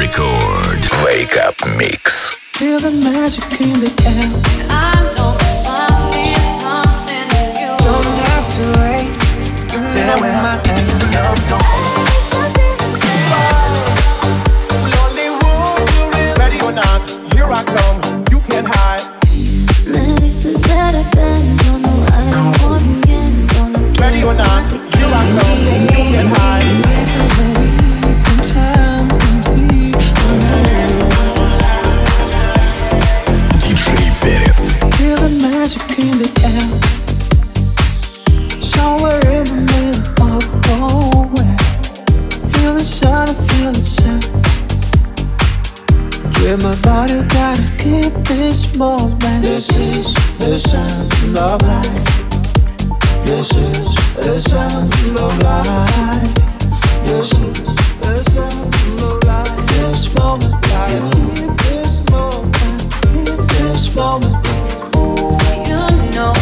Record. Wake Up Mix. Feel the magic in the air. I know this must be something in you. Don't have to wait. You there when my Dream my body, gotta keep this moment. This is the sound of life. This is the sound of life. This is the sound of life. This moment, yeah. This moment, this moment. You know,